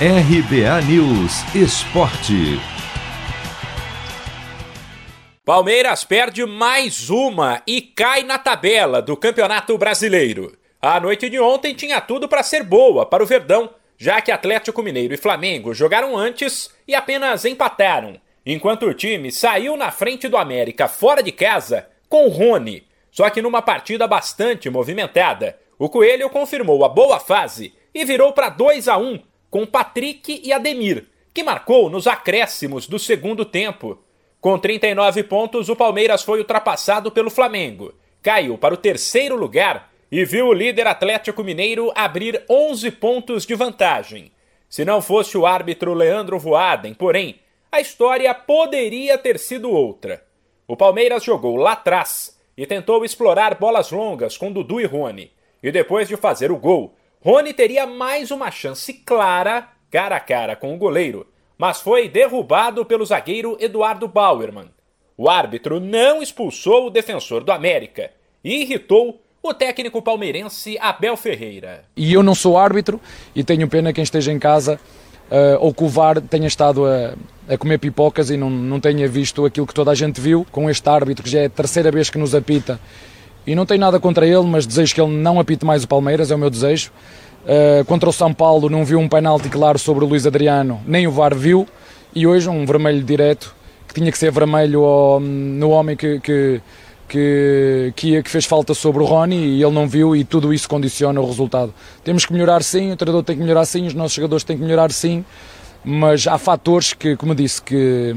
RBA News Esporte. Palmeiras perde mais uma e cai na tabela do Campeonato Brasileiro. A noite de ontem tinha tudo para ser boa para o Verdão, já que Atlético Mineiro e Flamengo jogaram antes e apenas empataram, enquanto o time saiu na frente do América fora de casa com o Rony. Só que numa partida bastante movimentada, o Coelho confirmou a boa fase e virou para 2 a 1 com Patrick e Ademir, que marcou nos acréscimos do segundo tempo. Com 39 pontos, o Palmeiras foi ultrapassado pelo Flamengo, caiu para o terceiro lugar e viu o líder Atlético Mineiro abrir 11 pontos de vantagem. Se não fosse o árbitro Leandro Voaden, porém, a história poderia ter sido outra. O Palmeiras jogou lá atrás e tentou explorar bolas longas com Dudu e Rony. E depois de fazer o gol, Rony teria mais uma chance clara, cara a cara com o goleiro, mas foi derrubado pelo zagueiro Eduardo Bauerman. O árbitro não expulsou o defensor do América e irritou o técnico palmeirense Abel Ferreira. E eu não sou árbitro e tenho pena quem esteja em casa uh, ou que o VAR tenha estado a, a comer pipocas e não, não tenha visto aquilo que toda a gente viu com este árbitro que já é a terceira vez que nos apita e não tenho nada contra ele, mas desejo que ele não apite mais o Palmeiras, é o meu desejo. Uh, contra o São Paulo não viu um penalti claro sobre o Luís Adriano, nem o VAR viu, e hoje um vermelho direto, que tinha que ser vermelho ao, no homem que, que, que, que, fez falta sobre o Rony e ele não viu e tudo isso condiciona o resultado. Temos que melhorar sim, o treinador tem que melhorar sim, os nossos jogadores têm que melhorar sim, mas há fatores que, como disse, que,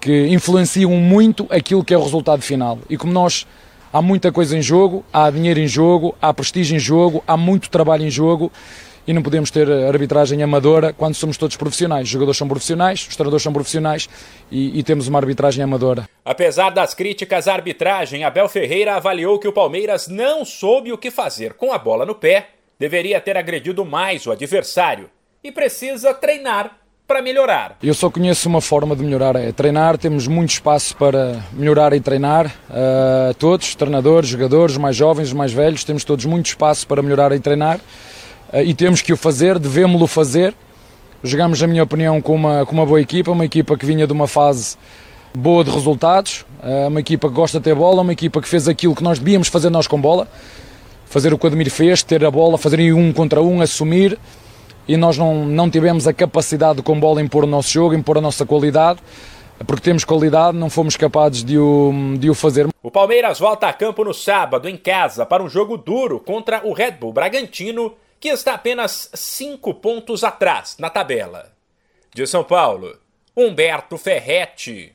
que influenciam muito aquilo que é o resultado final. E como nós Há muita coisa em jogo, há dinheiro em jogo, há prestígio em jogo, há muito trabalho em jogo e não podemos ter arbitragem amadora quando somos todos profissionais. Os jogadores são profissionais, os treinadores são profissionais e, e, temos uma arbitragem amadora. Apesar das críticas à arbitragem, Abel Ferreira avaliou que o Palmeiras não soube o que fazer com a bola no pé, deveria ter agredido mais o adversário e precisa treinar para melhorar? Eu só conheço uma forma de melhorar, é treinar. Temos muito espaço para melhorar e treinar. Uh, todos, treinadores, jogadores, mais jovens, mais velhos, temos todos muito espaço para melhorar e treinar. Uh, e temos que o fazer, devemos-lo fazer. Jogamos, na minha opinião, com uma, com uma boa equipa, uma equipa que vinha de uma fase boa de resultados, uh, uma equipa que gosta de ter bola, uma equipa que fez aquilo que nós devíamos fazer nós com bola. Fazer o que o Ademir fez, ter a bola, fazer um contra um, assumir e nós não, não tivemos a capacidade de com bola impor o nosso jogo, impor a nossa qualidade, porque temos qualidade, não fomos capazes de o, de o fazer. O Palmeiras volta a campo no sábado, em casa, para um jogo duro contra o Red Bull Bragantino, que está apenas cinco pontos atrás na tabela. De São Paulo, Humberto Ferretti.